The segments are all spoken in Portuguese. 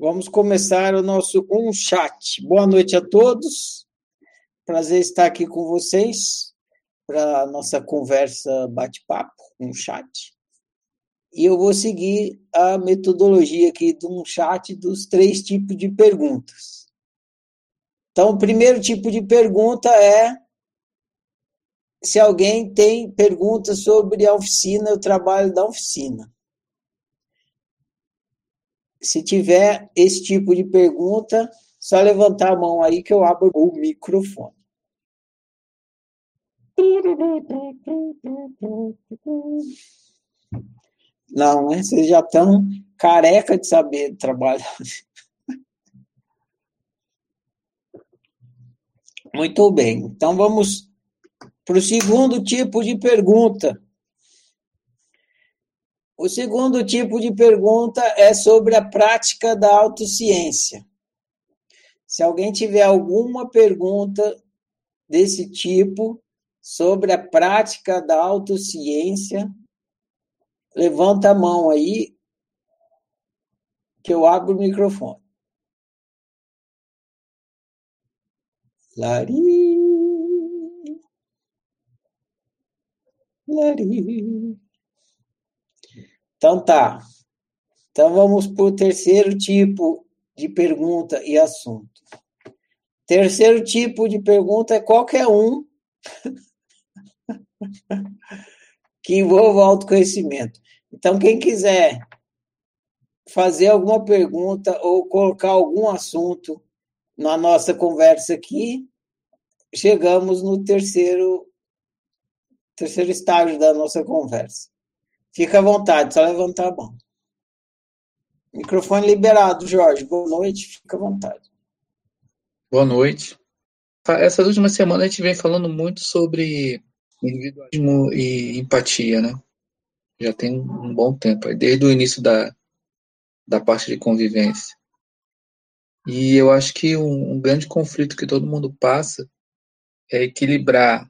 Vamos começar o nosso um chat. Boa noite a todos. Prazer estar aqui com vocês para nossa conversa bate-papo, um chat. E eu vou seguir a metodologia aqui de um chat dos três tipos de perguntas. Então, o primeiro tipo de pergunta é se alguém tem perguntas sobre a oficina, o trabalho da oficina. Se tiver esse tipo de pergunta, só levantar a mão aí que eu abro o microfone. Não, né? Vocês já estão careca de saber trabalhar. Muito bem. Então vamos para o segundo tipo de pergunta. O segundo tipo de pergunta é sobre a prática da autociência. Se alguém tiver alguma pergunta desse tipo sobre a prática da autociência, levanta a mão aí que eu abro o microfone. Lari. Lari. Então tá. Então vamos para o terceiro tipo de pergunta e assunto. Terceiro tipo de pergunta é qualquer um que envolva autoconhecimento. Então, quem quiser fazer alguma pergunta ou colocar algum assunto na nossa conversa aqui, chegamos no terceiro terceiro estágio da nossa conversa. Fica à vontade, só levantar a mão. Microfone liberado, Jorge. Boa noite, fica à vontade. Boa noite. Essas últimas semanas a gente vem falando muito sobre individualismo e empatia, né? Já tem um bom tempo, desde o início da, da parte de convivência. E eu acho que um, um grande conflito que todo mundo passa é equilibrar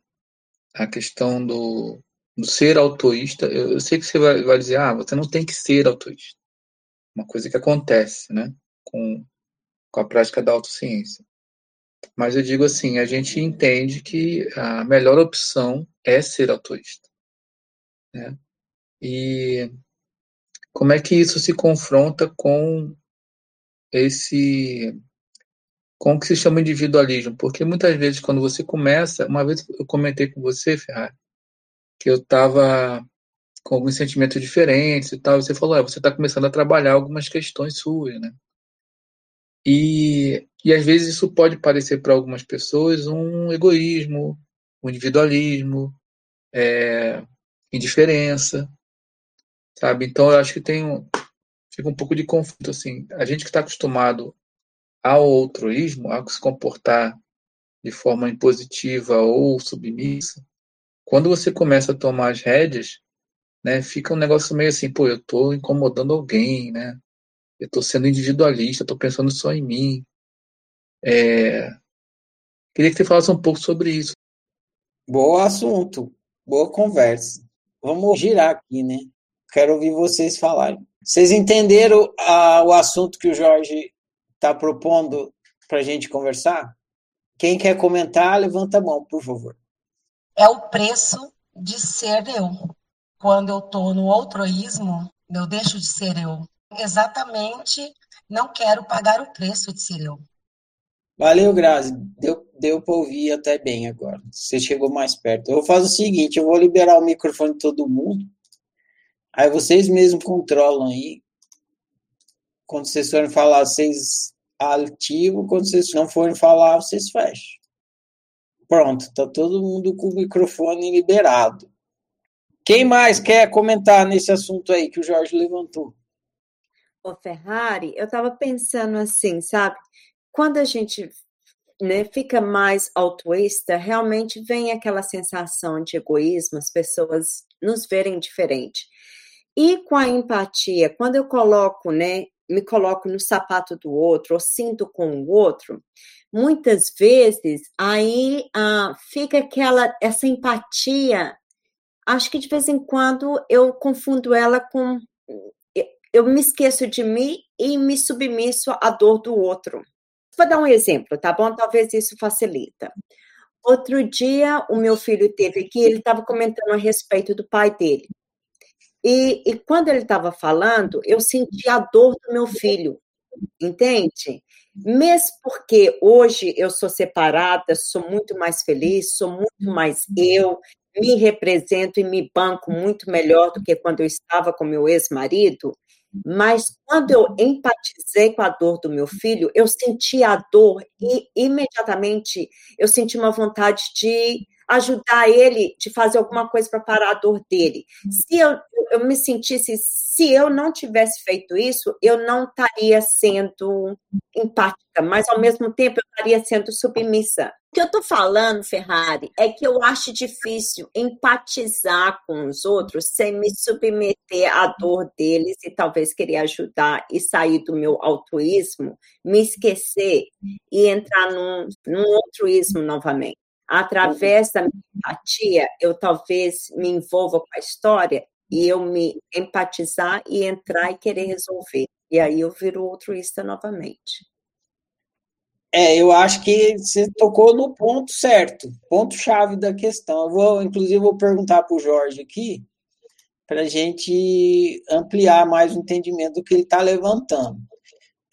a questão do, do ser autoísta, eu, eu sei que você vai, vai, dizer, ah, você não tem que ser autoísta. Uma coisa que acontece, né, com, com a prática da autociência. Mas eu digo assim, a gente entende que a melhor opção é ser autoísta. Né? E como é que isso se confronta com esse com o que se chama individualismo? Porque muitas vezes quando você começa, uma vez eu comentei com você, Ferrari, que eu estava com alguns sentimentos diferentes e tal. Você falou, ah, você está começando a trabalhar algumas questões suas, né? E, e às vezes isso pode parecer para algumas pessoas um egoísmo, um individualismo, é, indiferença, sabe? Então eu acho que tem um, fica um pouco de conflito assim. A gente que está acostumado ao altruísmo, a se comportar de forma impositiva ou submissa, quando você começa a tomar as rédeas, né, fica um negócio meio assim, pô, eu estou incomodando alguém, né? Eu estou sendo individualista, estou pensando só em mim. É... Queria que você falasse um pouco sobre isso. Bom assunto, boa conversa. Vamos girar aqui, né? Quero ouvir vocês falarem. Vocês entenderam ah, o assunto que o Jorge está propondo para a gente conversar? Quem quer comentar, levanta a mão, por favor é o preço de ser eu. Quando eu estou no altruísmo, eu deixo de ser eu. Exatamente, não quero pagar o preço de ser eu. Valeu, Grazi. Deu, deu para ouvir até bem agora. Você chegou mais perto. Eu vou fazer o seguinte: eu vou liberar o microfone de todo mundo. Aí vocês mesmos controlam aí. Quando vocês forem falar, vocês ativam. Quando vocês não forem falar, vocês fecham. Pronto, está todo mundo com o microfone liberado. Quem mais quer comentar nesse assunto aí que o Jorge levantou? O Ferrari, eu estava pensando assim, sabe? Quando a gente né, fica mais altruísta, realmente vem aquela sensação de egoísmo, as pessoas nos verem diferente. E com a empatia, quando eu coloco, né, me coloco no sapato do outro, ou sinto com o outro, muitas vezes aí ah, fica aquela essa empatia. Acho que de vez em quando eu confundo ela com eu me esqueço de mim e me submisso à dor do outro. Vou dar um exemplo, tá bom? Talvez isso facilita. Outro dia, o meu filho teve aqui, ele estava comentando a respeito do pai dele. E, e quando ele estava falando, eu senti a dor do meu filho, entende? Mesmo porque hoje eu sou separada, sou muito mais feliz, sou muito mais eu, me represento e me banco muito melhor do que quando eu estava com meu ex-marido, mas quando eu empatizei com a dor do meu filho, eu senti a dor e imediatamente eu senti uma vontade de ajudar ele, de fazer alguma coisa para parar a dor dele. Se eu, eu me sentisse, se eu não tivesse feito isso, eu não estaria sendo empática, mas ao mesmo tempo eu estaria sendo submissa. O que eu estou falando, Ferrari, é que eu acho difícil empatizar com os outros sem me submeter à dor deles e talvez querer ajudar e sair do meu altruísmo, me esquecer e entrar num, num altruísmo novamente. Através da minha empatia, eu talvez me envolva com a história e eu me empatizar e entrar e querer resolver. E aí eu viro altruísta novamente. É, eu acho que você tocou no ponto certo, ponto-chave da questão. Eu vou, inclusive, vou perguntar para o Jorge aqui, para a gente ampliar mais o entendimento do que ele está levantando.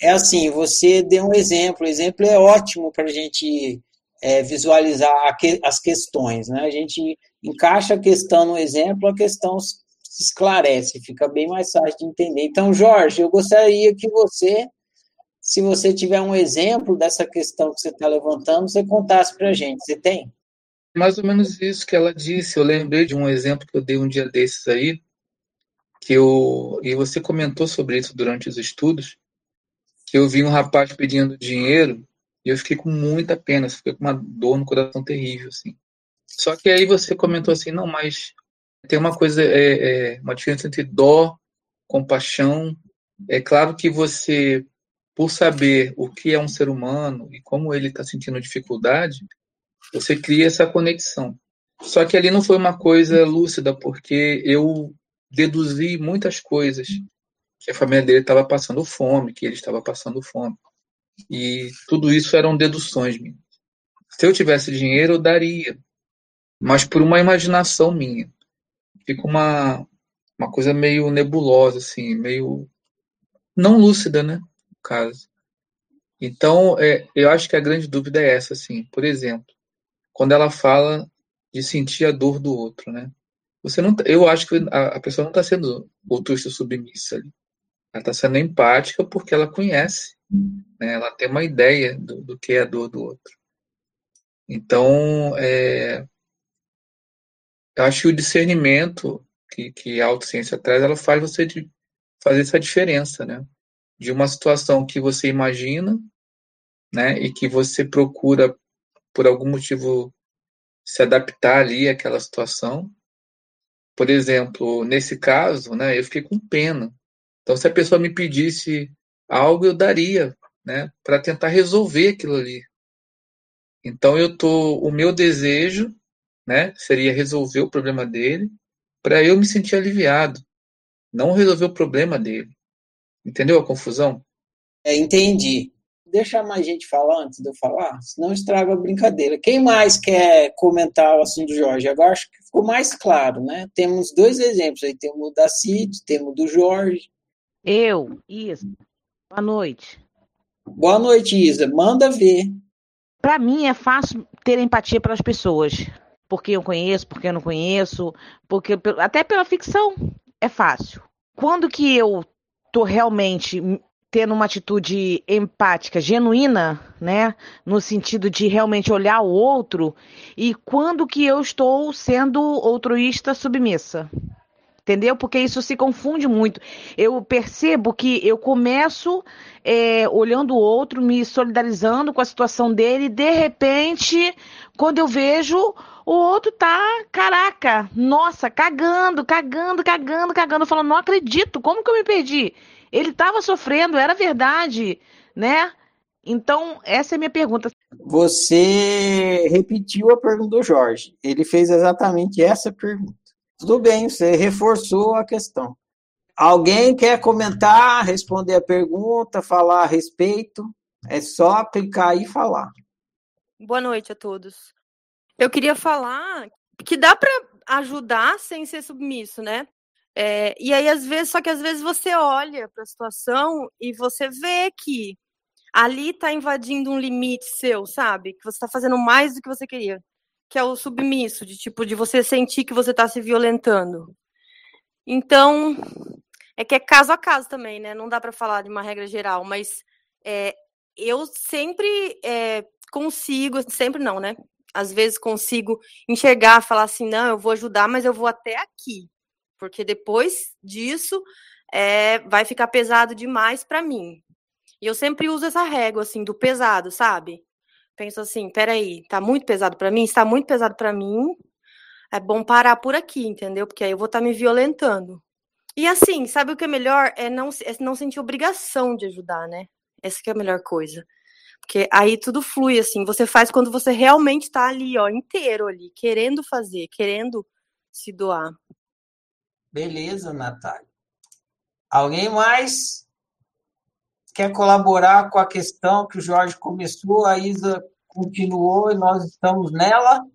É assim, você deu um exemplo, o exemplo é ótimo para a gente é, visualizar as questões. Né? A gente encaixa a questão no exemplo, a questão se esclarece, fica bem mais fácil de entender. Então, Jorge, eu gostaria que você se você tiver um exemplo dessa questão que você está levantando, você contasse para a gente. Você tem? Mais ou menos isso que ela disse. Eu lembrei de um exemplo que eu dei um dia desses aí, que eu e você comentou sobre isso durante os estudos, que eu vi um rapaz pedindo dinheiro e eu fiquei com muita pena, fiquei com uma dor no coração terrível, assim. Só que aí você comentou assim, não, mas tem uma coisa, é, é uma diferença entre dó, compaixão. É claro que você por saber o que é um ser humano e como ele está sentindo dificuldade, você cria essa conexão. Só que ali não foi uma coisa lúcida, porque eu deduzi muitas coisas que a família dele estava passando fome, que ele estava passando fome. E tudo isso eram deduções minhas. Se eu tivesse dinheiro, eu daria, mas por uma imaginação minha. Fica uma, uma coisa meio nebulosa, assim, meio não lúcida, né? caso. Então, é, eu acho que a grande dúvida é essa, assim. Por exemplo, quando ela fala de sentir a dor do outro, né? Você não, tá, eu acho que a, a pessoa não está sendo altruísta submissa ali. Ela está sendo empática porque ela conhece, né? Ela tem uma ideia do, do que é a dor do outro. Então, é, eu acho que o discernimento que, que a autociência traz, ela faz você de, fazer essa diferença, né? de uma situação que você imagina, né, e que você procura por algum motivo se adaptar ali àquela situação. Por exemplo, nesse caso, né, eu fiquei com pena. Então, se a pessoa me pedisse algo, eu daria, né, para tentar resolver aquilo ali. Então, eu tô, o meu desejo, né, seria resolver o problema dele, para eu me sentir aliviado, não resolver o problema dele. Entendeu a confusão? É, entendi. Deixa mais gente falar antes de eu falar, senão estraga a brincadeira. Quem mais quer comentar o assunto do Jorge? Agora acho que ficou mais claro, né? Temos dois exemplos aí, temos o da Cid, temos o do Jorge. Eu, Isa. Boa noite. Boa noite, Isa. Manda ver. Para mim é fácil ter empatia pelas pessoas, porque eu conheço, porque eu não conheço, porque até pela ficção é fácil. Quando que eu tô realmente tendo uma atitude empática, genuína, né, no sentido de realmente olhar o outro, e quando que eu estou sendo altruísta submissa. Entendeu? Porque isso se confunde muito. Eu percebo que eu começo é, olhando o outro, me solidarizando com a situação dele, e de repente, quando eu vejo, o outro tá, caraca, nossa, cagando, cagando, cagando, cagando, falando, não acredito, como que eu me perdi? Ele estava sofrendo, era verdade, né? Então, essa é a minha pergunta. Você repetiu a pergunta do Jorge. Ele fez exatamente essa pergunta. Tudo bem, você reforçou a questão. Alguém quer comentar, responder a pergunta, falar a respeito? É só clicar e falar. Boa noite a todos. Eu queria falar que dá para ajudar sem ser submisso, né? É, e aí, às vezes, só que às vezes você olha para a situação e você vê que ali está invadindo um limite seu, sabe? Que você está fazendo mais do que você queria. Que é o submisso, de tipo, de você sentir que você está se violentando. Então, é que é caso a caso também, né? Não dá para falar de uma regra geral, mas é, eu sempre é, consigo, sempre não, né? Às vezes consigo enxergar, falar assim, não, eu vou ajudar, mas eu vou até aqui porque depois disso é, vai ficar pesado demais para mim. E eu sempre uso essa régua assim do pesado, sabe? Penso assim, peraí, tá muito pesado para mim, está muito pesado para mim. É bom parar por aqui, entendeu? Porque aí eu vou estar tá me violentando. E assim, sabe o que é melhor? É não, é não sentir obrigação de ajudar, né? Essa que é a melhor coisa. Porque aí tudo flui, assim. Você faz quando você realmente tá ali, ó, inteiro ali, querendo fazer, querendo se doar. Beleza, Natália. Alguém mais quer colaborar com a questão que o Jorge começou, a Isa continuou e nós estamos nela?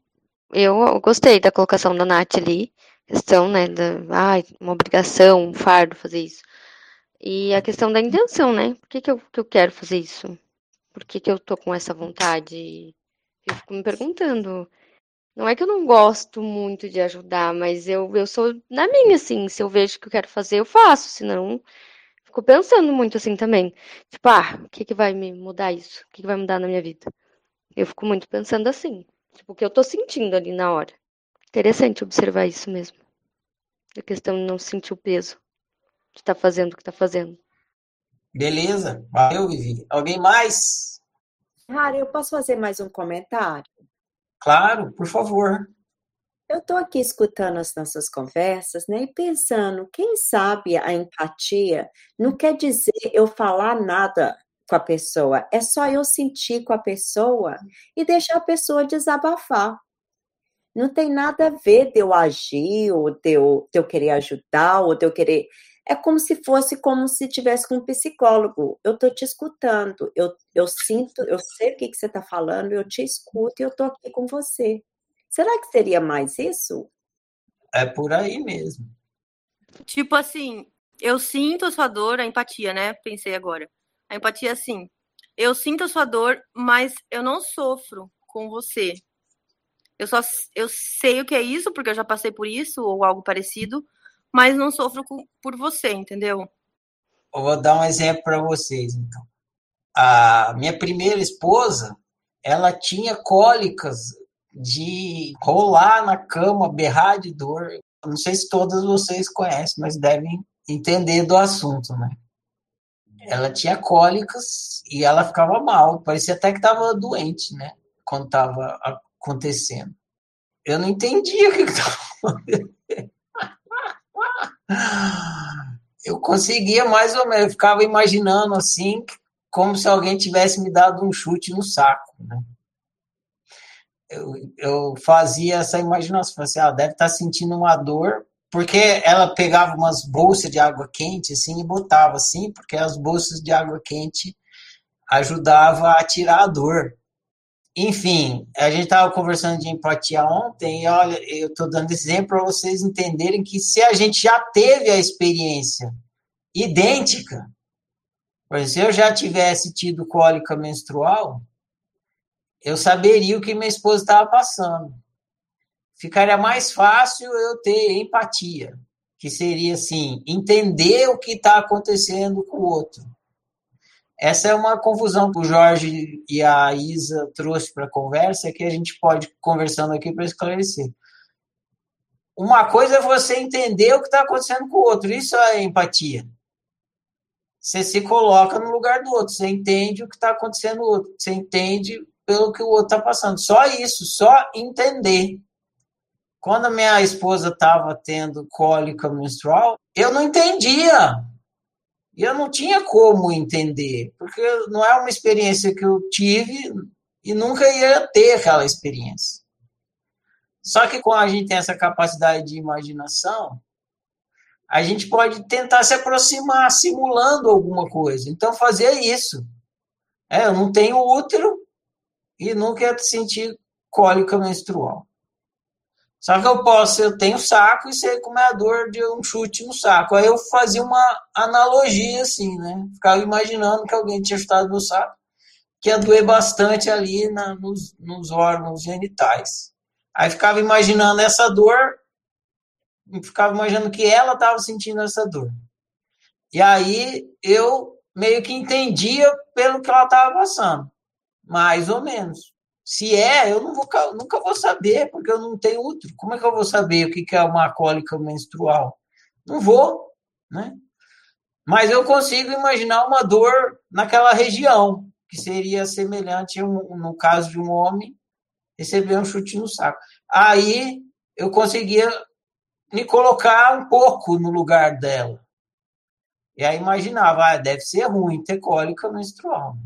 Eu gostei da colocação da Nath ali, questão, né, da, ah, uma obrigação, um fardo fazer isso. E a questão da intenção, né? Por que, que, eu, que eu quero fazer isso? Por que, que eu tô com essa vontade? Eu fico me perguntando. Não é que eu não gosto muito de ajudar, mas eu, eu sou na minha, assim. Se eu vejo que eu quero fazer, eu faço. Senão, fico pensando muito assim também. Tipo, ah, o que, que vai me mudar isso? O que, que vai mudar na minha vida? Eu fico muito pensando assim. Tipo, o que eu tô sentindo ali na hora. Interessante observar isso mesmo. A questão de não sentir o peso de estar tá fazendo o que tá fazendo. Beleza. Valeu, Vivi. Alguém mais? Rara, eu posso fazer mais um comentário? Claro, por favor. Eu estou aqui escutando as nossas conversas, né, e pensando, quem sabe a empatia não quer dizer eu falar nada com a pessoa, é só eu sentir com a pessoa e deixar a pessoa desabafar. Não tem nada a ver de eu agir, ou de eu, de eu querer ajudar, ou de eu querer é como se fosse como se tivesse com um psicólogo. Eu estou te escutando, eu, eu sinto, eu sei o que, que você está falando, eu te escuto e eu estou aqui com você. Será que seria mais isso? É por aí mesmo. Tipo assim, eu sinto a sua dor, a empatia, né? Pensei agora. A empatia, assim, eu sinto a sua dor, mas eu não sofro com você. Eu só eu sei o que é isso, porque eu já passei por isso, ou algo parecido, mas não sofro por você, entendeu? Eu vou dar um exemplo para vocês, então. A minha primeira esposa, ela tinha cólicas de rolar na cama, berrar de dor. Não sei se todas vocês conhecem, mas devem entender do assunto, né? Ela tinha cólicas e ela ficava mal, parecia até que estava doente, né? Quando estava acontecendo. Eu não entendia o que estava acontecendo eu conseguia mais ou menos, eu ficava imaginando assim, como se alguém tivesse me dado um chute no saco, né? Eu, eu fazia essa imaginação, assim, ah, deve estar sentindo uma dor, porque ela pegava umas bolsas de água quente, assim, e botava assim, porque as bolsas de água quente ajudavam a tirar a dor. Enfim, a gente estava conversando de empatia ontem, e olha, eu estou dando exemplo para vocês entenderem que se a gente já teve a experiência idêntica, por exemplo, se eu já tivesse tido cólica menstrual, eu saberia o que minha esposa estava passando. Ficaria mais fácil eu ter empatia, que seria assim, entender o que está acontecendo com o outro essa é uma confusão que o Jorge e a Isa trouxe para a conversa que a gente pode conversando aqui para esclarecer. Uma coisa é você entender o que está acontecendo com o outro, isso é empatia. Você se coloca no lugar do outro, você entende o que está acontecendo no outro, você entende pelo que o outro está passando. Só isso, só entender. Quando minha esposa estava tendo cólica menstrual, eu não entendia e eu não tinha como entender, porque não é uma experiência que eu tive e nunca ia ter aquela experiência. Só que quando a gente tem essa capacidade de imaginação, a gente pode tentar se aproximar simulando alguma coisa. Então, fazer isso. É, eu não tenho útero e nunca sentir cólica menstrual. Só que eu posso, eu tenho saco e sei como é a dor de um chute no saco. Aí eu fazia uma analogia assim, né? Ficava imaginando que alguém tinha chutado no saco, que ia doer bastante ali na, nos, nos órgãos genitais. Aí ficava imaginando essa dor, ficava imaginando que ela estava sentindo essa dor. E aí eu meio que entendia pelo que ela estava passando, mais ou menos. Se é, eu não vou, nunca vou saber, porque eu não tenho útero. Como é que eu vou saber o que é uma cólica menstrual? Não vou, né? Mas eu consigo imaginar uma dor naquela região, que seria semelhante, no caso de um homem, receber um chute no saco. Aí eu conseguia me colocar um pouco no lugar dela. E aí imaginava, ah, deve ser ruim ter cólica menstrual.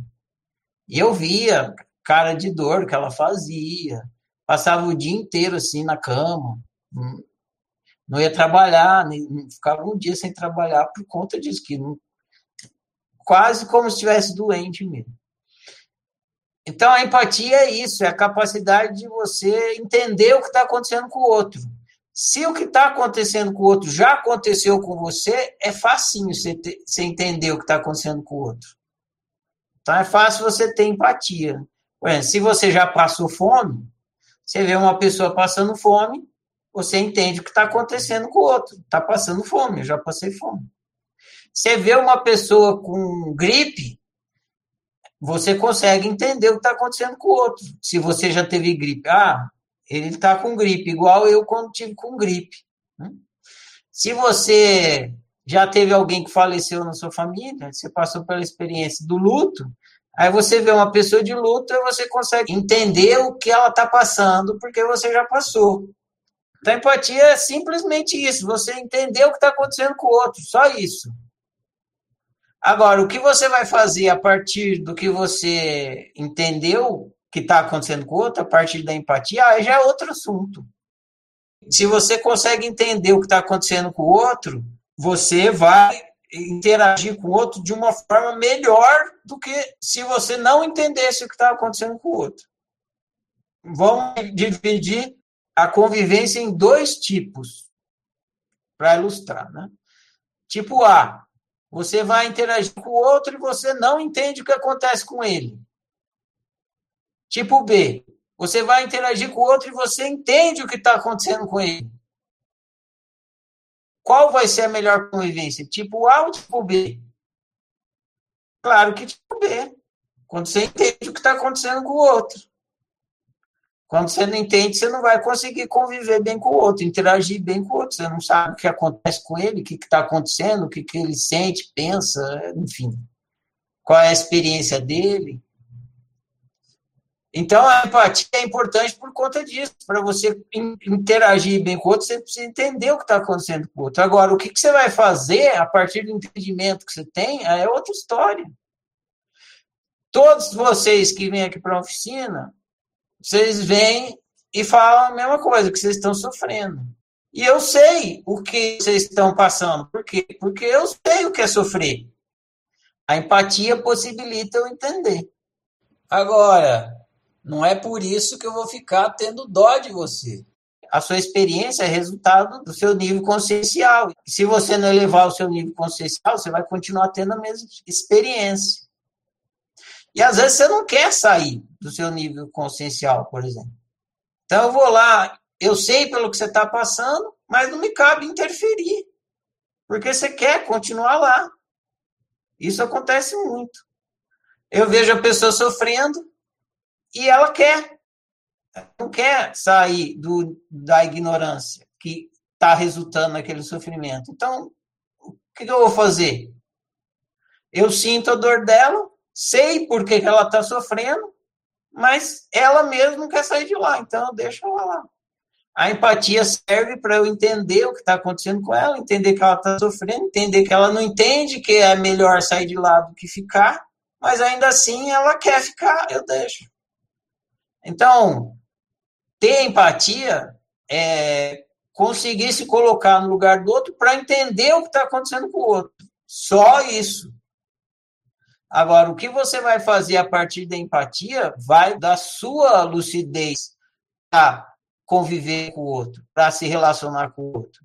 E eu via cara de dor que ela fazia. Passava o dia inteiro assim na cama. Não ia trabalhar, ficava um dia sem trabalhar por conta disso, que não, quase como se estivesse doente mesmo. Então, a empatia é isso, é a capacidade de você entender o que está acontecendo com o outro. Se o que está acontecendo com o outro já aconteceu com você, é facinho você, ter, você entender o que está acontecendo com o outro. Então, é fácil você ter empatia. Se você já passou fome, você vê uma pessoa passando fome, você entende o que está acontecendo com o outro. Está passando fome, eu já passei fome. Você vê uma pessoa com gripe, você consegue entender o que está acontecendo com o outro. Se você já teve gripe, ah, ele está com gripe, igual eu quando tive com gripe. Né? Se você já teve alguém que faleceu na sua família, você passou pela experiência do luto, Aí você vê uma pessoa de luta, você consegue entender o que ela está passando, porque você já passou. Então, empatia é simplesmente isso, você entender o que está acontecendo com o outro, só isso. Agora, o que você vai fazer a partir do que você entendeu que está acontecendo com o outro, a partir da empatia, aí já é outro assunto. Se você consegue entender o que está acontecendo com o outro, você vai interagir com o outro de uma forma melhor do que se você não entendesse o que está acontecendo com o outro. Vamos dividir a convivência em dois tipos, para ilustrar. Né? Tipo A, você vai interagir com o outro e você não entende o que acontece com ele. Tipo B, você vai interagir com o outro e você entende o que está acontecendo com ele. Qual vai ser a melhor convivência? Tipo A ou tipo B? Claro que tipo B. Quando você entende o que está acontecendo com o outro. Quando você não entende, você não vai conseguir conviver bem com o outro, interagir bem com o outro. Você não sabe o que acontece com ele, o que está acontecendo, o que, que ele sente, pensa, enfim. Qual é a experiência dele. Então, a empatia é importante por conta disso. Para você interagir bem com o outro, você precisa entender o que está acontecendo com o outro. Agora, o que, que você vai fazer a partir do entendimento que você tem é outra história. Todos vocês que vêm aqui para a oficina, vocês vêm e falam a mesma coisa, que vocês estão sofrendo. E eu sei o que vocês estão passando. Por quê? Porque eu sei o que é sofrer. A empatia possibilita eu entender. Agora, não é por isso que eu vou ficar tendo dó de você. A sua experiência é resultado do seu nível consciencial. Se você não elevar o seu nível consciencial, você vai continuar tendo a mesma experiência. E às vezes você não quer sair do seu nível consciencial, por exemplo. Então eu vou lá, eu sei pelo que você está passando, mas não me cabe interferir. Porque você quer continuar lá. Isso acontece muito. Eu vejo a pessoa sofrendo, e ela quer. Não quer sair do, da ignorância que está resultando naquele sofrimento. Então, o que, eu vou fazer? Eu sinto a dor dela, sei por que, ela está sofrendo, mas ela mesma não quer sair de lá, então eu deixo ela lá. A empatia serve para eu entender o que está acontecendo com ela, entender que ela está sofrendo, entender que ela não entende que é melhor sair de lá do que ficar, mas ainda assim ela quer ficar, eu deixo. Então, ter empatia é conseguir se colocar no lugar do outro para entender o que está acontecendo com o outro. Só isso. Agora, o que você vai fazer a partir da empatia vai da sua lucidez para conviver com o outro, para se relacionar com o outro.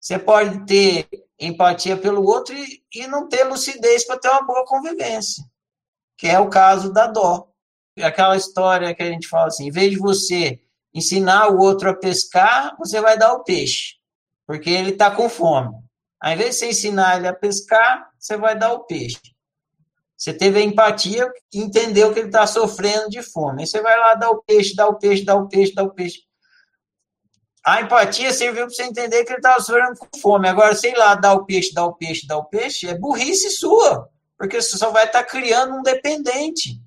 Você pode ter empatia pelo outro e, e não ter lucidez para ter uma boa convivência, que é o caso da dó. Aquela história que a gente fala assim, em vez de você ensinar o outro a pescar, você vai dar o peixe, porque ele está com fome. Ao invés de você ensinar ele a pescar, você vai dar o peixe. Você teve a empatia e entendeu que ele está sofrendo de fome. Aí você vai lá dar o peixe, dar o peixe, dar o peixe, dar o peixe. A empatia serviu para você entender que ele estava sofrendo com fome. Agora, sei lá, dar o peixe, dar o peixe, dar o peixe, é burrice sua, porque você só vai estar tá criando um dependente.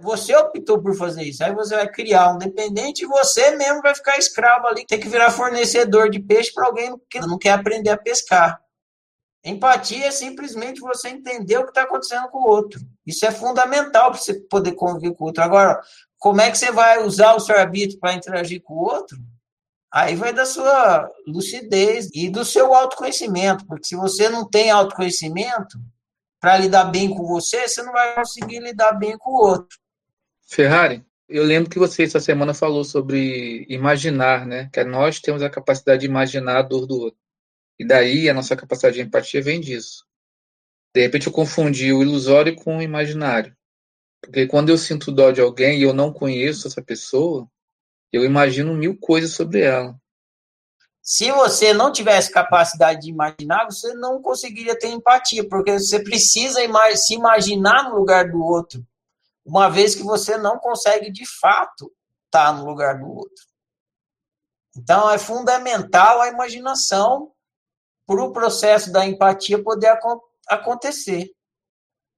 Você optou por fazer isso. Aí você vai criar um dependente e você mesmo vai ficar escravo ali. Tem que virar fornecedor de peixe para alguém que não quer aprender a pescar. Empatia é simplesmente você entender o que está acontecendo com o outro. Isso é fundamental para você poder conviver com o outro. Agora, como é que você vai usar o seu arbítrio para interagir com o outro? Aí vai da sua lucidez e do seu autoconhecimento, porque se você não tem autoconhecimento para lidar bem com você, você não vai conseguir lidar bem com o outro. Ferrari, eu lembro que você essa semana falou sobre imaginar, né? Que nós temos a capacidade de imaginar a dor do outro. E daí a nossa capacidade de empatia vem disso. De repente eu confundi o ilusório com o imaginário. Porque quando eu sinto dó de alguém e eu não conheço essa pessoa, eu imagino mil coisas sobre ela. Se você não tivesse capacidade de imaginar, você não conseguiria ter empatia, porque você precisa se imaginar no lugar do outro uma vez que você não consegue de fato estar no lugar do outro. Então é fundamental a imaginação para o processo da empatia poder acontecer.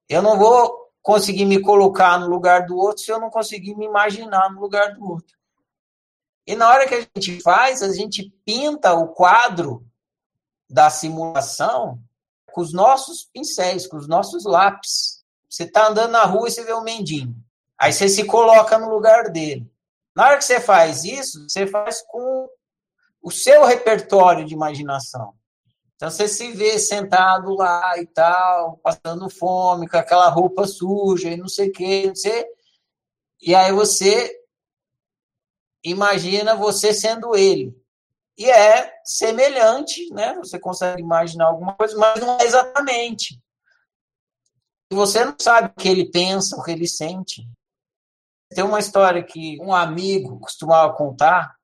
Eu não vou conseguir me colocar no lugar do outro se eu não conseguir me imaginar no lugar do outro. E na hora que a gente faz, a gente pinta o quadro da simulação com os nossos pincéis, com os nossos lápis. Você está andando na rua e você vê um mendigo. Aí você se coloca no lugar dele. Na hora que você faz isso, você faz com o seu repertório de imaginação. Então você se vê sentado lá e tal, passando fome, com aquela roupa suja e não sei o quê, não sei. E aí você imagina você sendo ele. E é semelhante, né? Você consegue imaginar alguma coisa, mas não é exatamente você não sabe o que ele pensa, o que ele sente. Tem uma história que um amigo costumava contar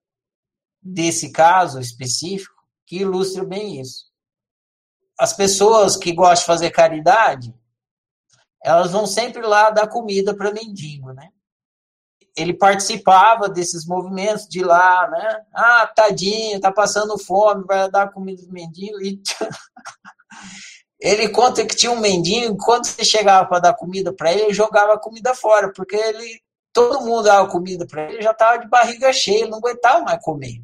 desse caso específico que ilustra bem isso. As pessoas que gostam de fazer caridade, elas vão sempre lá dar comida para mendigo, né? Ele participava desses movimentos de lá, né? Ah, tadinho, tá passando fome, vai dar comida para mendigo e Ele conta que tinha um mendigo, quando você chegava para dar comida para ele, ele jogava a comida fora, porque ele todo mundo dava comida para ele, já estava de barriga cheia, ele não aguentava mais comer.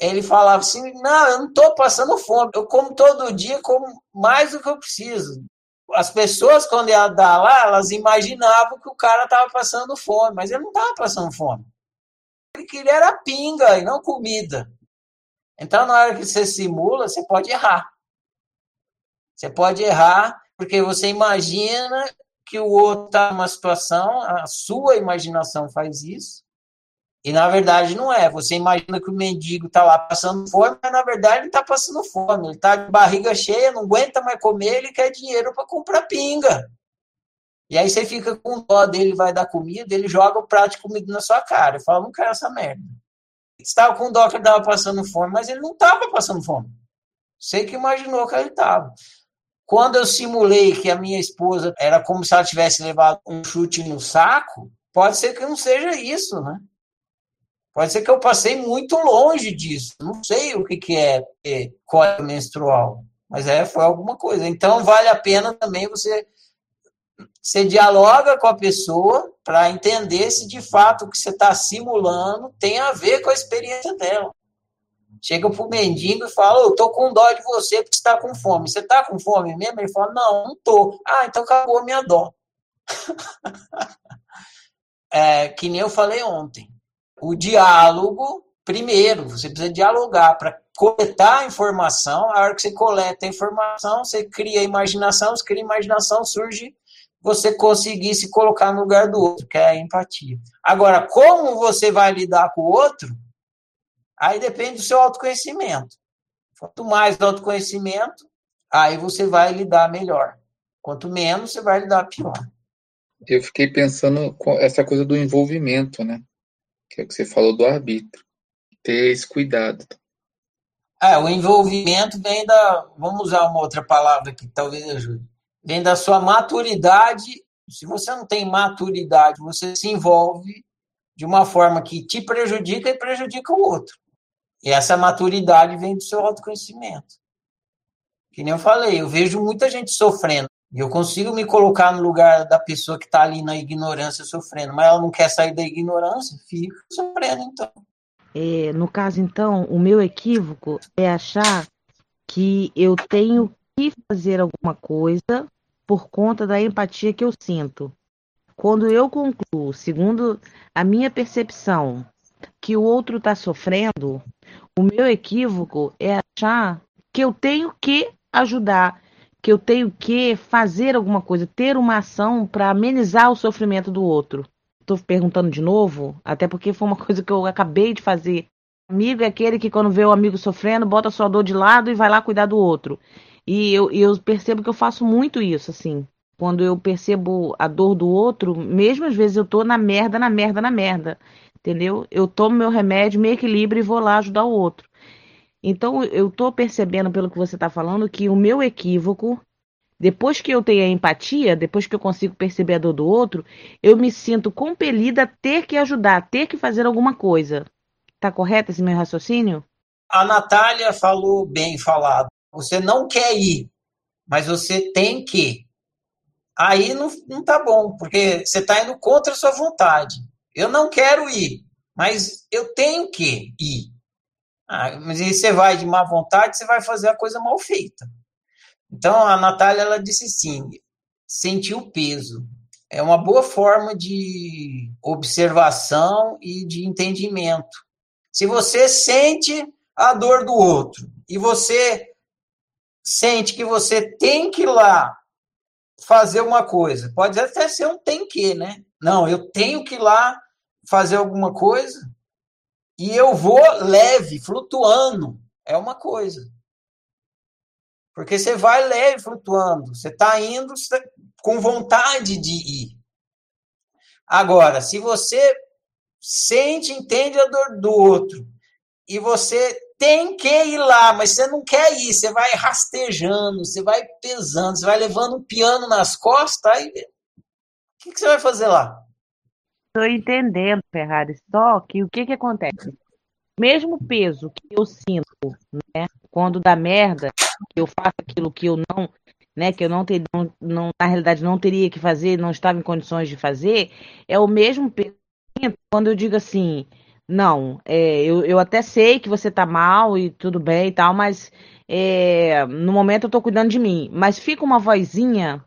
Ele falava assim: Não, eu não estou passando fome, eu como todo dia, como mais do que eu preciso. As pessoas, quando ia dar lá, elas imaginavam que o cara estava passando fome, mas ele não estava passando fome. Ele queria era pinga e não comida. Então, na hora que você simula, você pode errar. Você pode errar porque você imagina que o outro está numa situação, a sua imaginação faz isso, e na verdade não é. Você imagina que o mendigo está lá passando fome, mas na verdade ele está passando fome. Ele está de barriga cheia, não aguenta mais comer, ele quer dinheiro para comprar pinga. E aí você fica com dó dele, vai dar comida, ele joga o prato de comida na sua cara. Eu falo, não quero essa merda. Estava com dó que ele estava passando fome, mas ele não estava passando fome. Você que imaginou que ele estava. Quando eu simulei que a minha esposa era como se ela tivesse levado um chute no saco, pode ser que não seja isso, né? Pode ser que eu passei muito longe disso. Não sei o que, que é, é cólica menstrual, mas é, foi alguma coisa. Então, vale a pena também você, você dialoga com a pessoa para entender se de fato o que você está simulando tem a ver com a experiência dela. Chega pro mendigo e fala, eu tô com dó de você porque você tá com fome. Você tá com fome mesmo? Ele fala, não, não tô. Ah, então acabou a minha dó. é, que nem eu falei ontem. O diálogo primeiro, você precisa dialogar para coletar a informação. A hora que você coleta a informação, você cria a imaginação, você cria a imaginação, surge você conseguir se colocar no lugar do outro, que é a empatia. Agora, como você vai lidar com o outro, aí depende do seu autoconhecimento. Quanto mais autoconhecimento, aí você vai lidar melhor. Quanto menos, você vai lidar pior. Eu fiquei pensando com essa coisa do envolvimento, né? Que é o que você falou do arbítrio. Ter esse cuidado. É, o envolvimento vem da. Vamos usar uma outra palavra que talvez ajude. Vem da sua maturidade. Se você não tem maturidade, você se envolve de uma forma que te prejudica e prejudica o outro. E essa maturidade vem do seu autoconhecimento. Que nem eu falei, eu vejo muita gente sofrendo. E eu consigo me colocar no lugar da pessoa que está ali na ignorância sofrendo, mas ela não quer sair da ignorância, fica sofrendo então. É, no caso, então, o meu equívoco é achar que eu tenho que fazer alguma coisa por conta da empatia que eu sinto. Quando eu concluo, segundo a minha percepção, que o outro está sofrendo, o meu equívoco é achar que eu tenho que ajudar, que eu tenho que fazer alguma coisa, ter uma ação para amenizar o sofrimento do outro. Estou perguntando de novo, até porque foi uma coisa que eu acabei de fazer. Amigo é aquele que, quando vê o amigo sofrendo, bota sua dor de lado e vai lá cuidar do outro. E eu, eu percebo que eu faço muito isso, assim. Quando eu percebo a dor do outro, mesmo às vezes eu tô na merda, na merda, na merda. Entendeu? Eu tomo meu remédio, me equilibro e vou lá ajudar o outro. Então, eu estou percebendo, pelo que você está falando, que o meu equívoco, depois que eu tenho a empatia, depois que eu consigo perceber a dor do outro, eu me sinto compelida a ter que ajudar, ter que fazer alguma coisa. Está correto esse meu raciocínio? A Natália falou bem falado. Você não quer ir, mas você tem que. Aí não, não tá bom, porque você está indo contra a sua vontade. Eu não quero ir, mas eu tenho que ir. Ah, mas aí você vai de má vontade, você vai fazer a coisa mal feita. Então a Natália ela disse assim: sentir o peso é uma boa forma de observação e de entendimento. Se você sente a dor do outro e você sente que você tem que ir lá fazer uma coisa, pode até ser um tem que, né? Não, eu tenho que ir lá fazer alguma coisa e eu vou leve, flutuando. É uma coisa. Porque você vai leve, flutuando. Você está indo tá com vontade de ir. Agora, se você sente, entende a dor do outro, e você tem que ir lá, mas você não quer ir, você vai rastejando, você vai pesando, você vai levando um piano nas costas, aí que, que você vai fazer lá? Estou entendendo, Ferrari. Só que o que que acontece? Mesmo peso que eu sinto, né, quando dá merda, que eu faço aquilo que eu não, né, que eu não, ter, não, não na realidade não teria que fazer, não estava em condições de fazer, é o mesmo peso quando eu digo assim, não, é, eu, eu até sei que você tá mal e tudo bem e tal, mas é, no momento eu tô cuidando de mim. Mas fica uma vozinha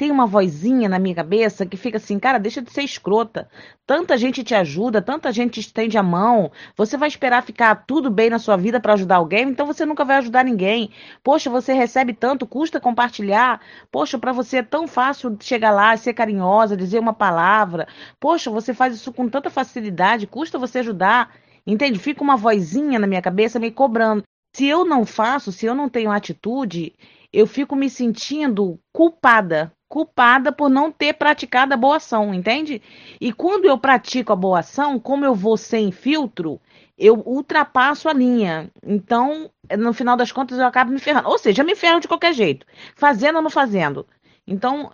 tem uma vozinha na minha cabeça que fica assim, cara, deixa de ser escrota. Tanta gente te ajuda, tanta gente estende a mão. Você vai esperar ficar tudo bem na sua vida para ajudar alguém, então você nunca vai ajudar ninguém. Poxa, você recebe tanto, custa compartilhar. Poxa, para você é tão fácil chegar lá, ser carinhosa, dizer uma palavra. Poxa, você faz isso com tanta facilidade, custa você ajudar. Entende? Fica uma vozinha na minha cabeça me cobrando. Se eu não faço, se eu não tenho atitude, eu fico me sentindo culpada culpada por não ter praticado a boa ação, entende? E quando eu pratico a boa ação, como eu vou sem filtro, eu ultrapasso a linha. Então, no final das contas, eu acabo me ferrando. Ou seja, eu me ferro de qualquer jeito, fazendo ou não fazendo. Então,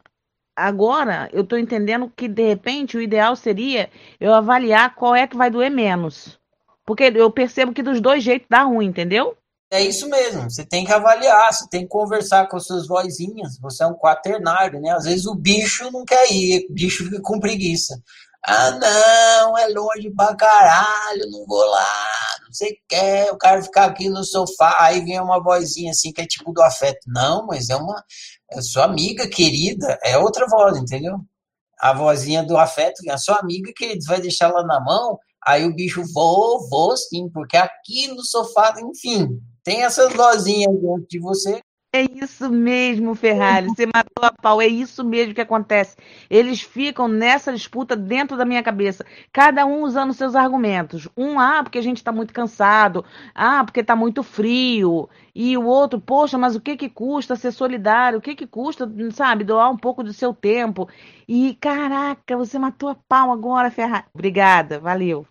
agora eu estou entendendo que, de repente, o ideal seria eu avaliar qual é que vai doer menos. Porque eu percebo que dos dois jeitos dá ruim, entendeu? É isso mesmo, você tem que avaliar, você tem que conversar com as suas vozinhas, você é um quaternário, né? Às vezes o bicho não quer ir, o bicho fica com preguiça. Ah, não, é longe pra caralho, não vou lá, não sei o que, eu quero ficar aqui no sofá. Aí vem uma vozinha assim que é tipo do afeto. Não, mas é uma. É sua amiga querida, é outra voz, entendeu? A vozinha do afeto, a sua amiga querida, vai deixar ela na mão, Aí o bicho, vou, vou sim, porque aqui no sofá, enfim, tem essas lozinhas dentro de você é isso mesmo, Ferrari. Você matou a pau. É isso mesmo que acontece. Eles ficam nessa disputa dentro da minha cabeça. Cada um usando seus argumentos. Um, ah, porque a gente está muito cansado. Ah, porque está muito frio. E o outro, poxa, mas o que que custa ser solidário? O que que custa, sabe, doar um pouco do seu tempo? E, caraca, você matou a pau agora, Ferrari. Obrigada, valeu.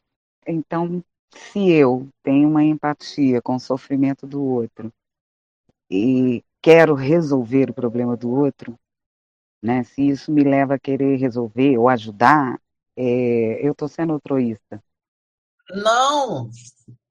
Então, se eu tenho uma empatia com o sofrimento do outro e quero resolver o problema do outro, né? Se isso me leva a querer resolver ou ajudar, é, eu estou sendo altruísta. Não,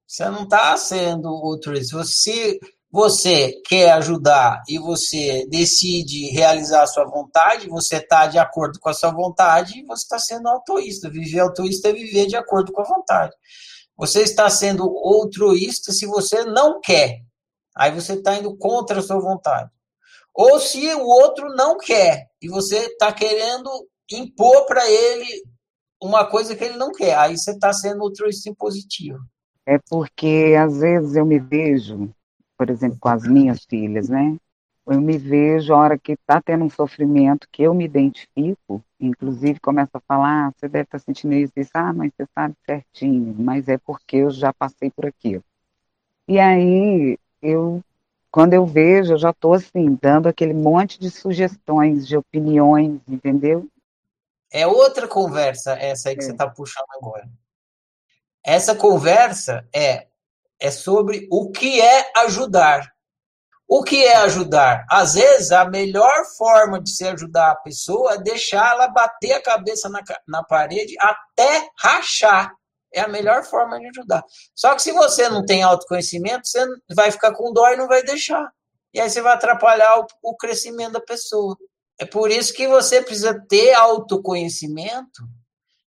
você não está sendo altruísta. Se você quer ajudar e você decide realizar a sua vontade, você está de acordo com a sua vontade e você está sendo altruísta. Viver altruísta é viver de acordo com a vontade. Você está sendo altruísta se você não quer. Aí você está indo contra a sua vontade. Ou se o outro não quer e você está querendo impor para ele uma coisa que ele não quer, aí você está sendo altruísta impositivo. É porque às vezes eu me vejo, por exemplo, com as minhas filhas, né? Eu me vejo a hora que está tendo um sofrimento que eu me identifico, inclusive começo a falar, ah, você deve estar tá sentindo isso, isso, ah, mas você sabe certinho, mas é porque eu já passei por aquilo. E aí eu quando eu vejo, eu já estou assim, dando aquele monte de sugestões, de opiniões, entendeu? É outra conversa essa aí que é. você está puxando agora. Essa conversa é, é sobre o que é ajudar. O que é ajudar? Às vezes, a melhor forma de se ajudar a pessoa é deixar ela bater a cabeça na, na parede até rachar é a melhor forma de ajudar. Só que se você não tem autoconhecimento, você vai ficar com dó e não vai deixar. E aí você vai atrapalhar o, o crescimento da pessoa. É por isso que você precisa ter autoconhecimento,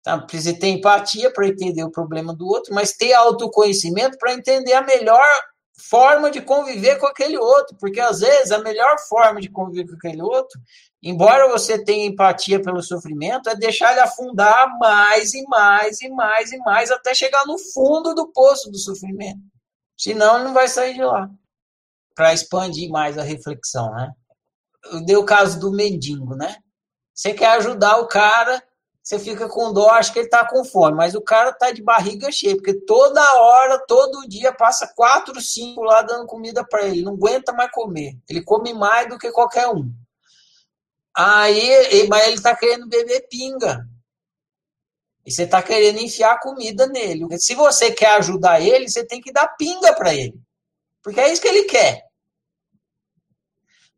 tá? precisa ter empatia para entender o problema do outro, mas ter autoconhecimento para entender a melhor forma de conviver com aquele outro, porque às vezes a melhor forma de conviver com aquele outro embora você tenha empatia pelo sofrimento, é deixar ele afundar mais e mais e mais e mais até chegar no fundo do poço do sofrimento. Senão ele não vai sair de lá. Para expandir mais a reflexão, né? Eu dei o caso do mendigo, né? Você quer ajudar o cara, você fica com dó, acho que ele está com fome, mas o cara está de barriga cheia, porque toda hora, todo dia, passa quatro, cinco lá dando comida para ele, não aguenta mais comer. Ele come mais do que qualquer um. Aí, mas ele está querendo beber pinga. E você está querendo enfiar comida nele. Se você quer ajudar ele, você tem que dar pinga para ele. Porque é isso que ele quer.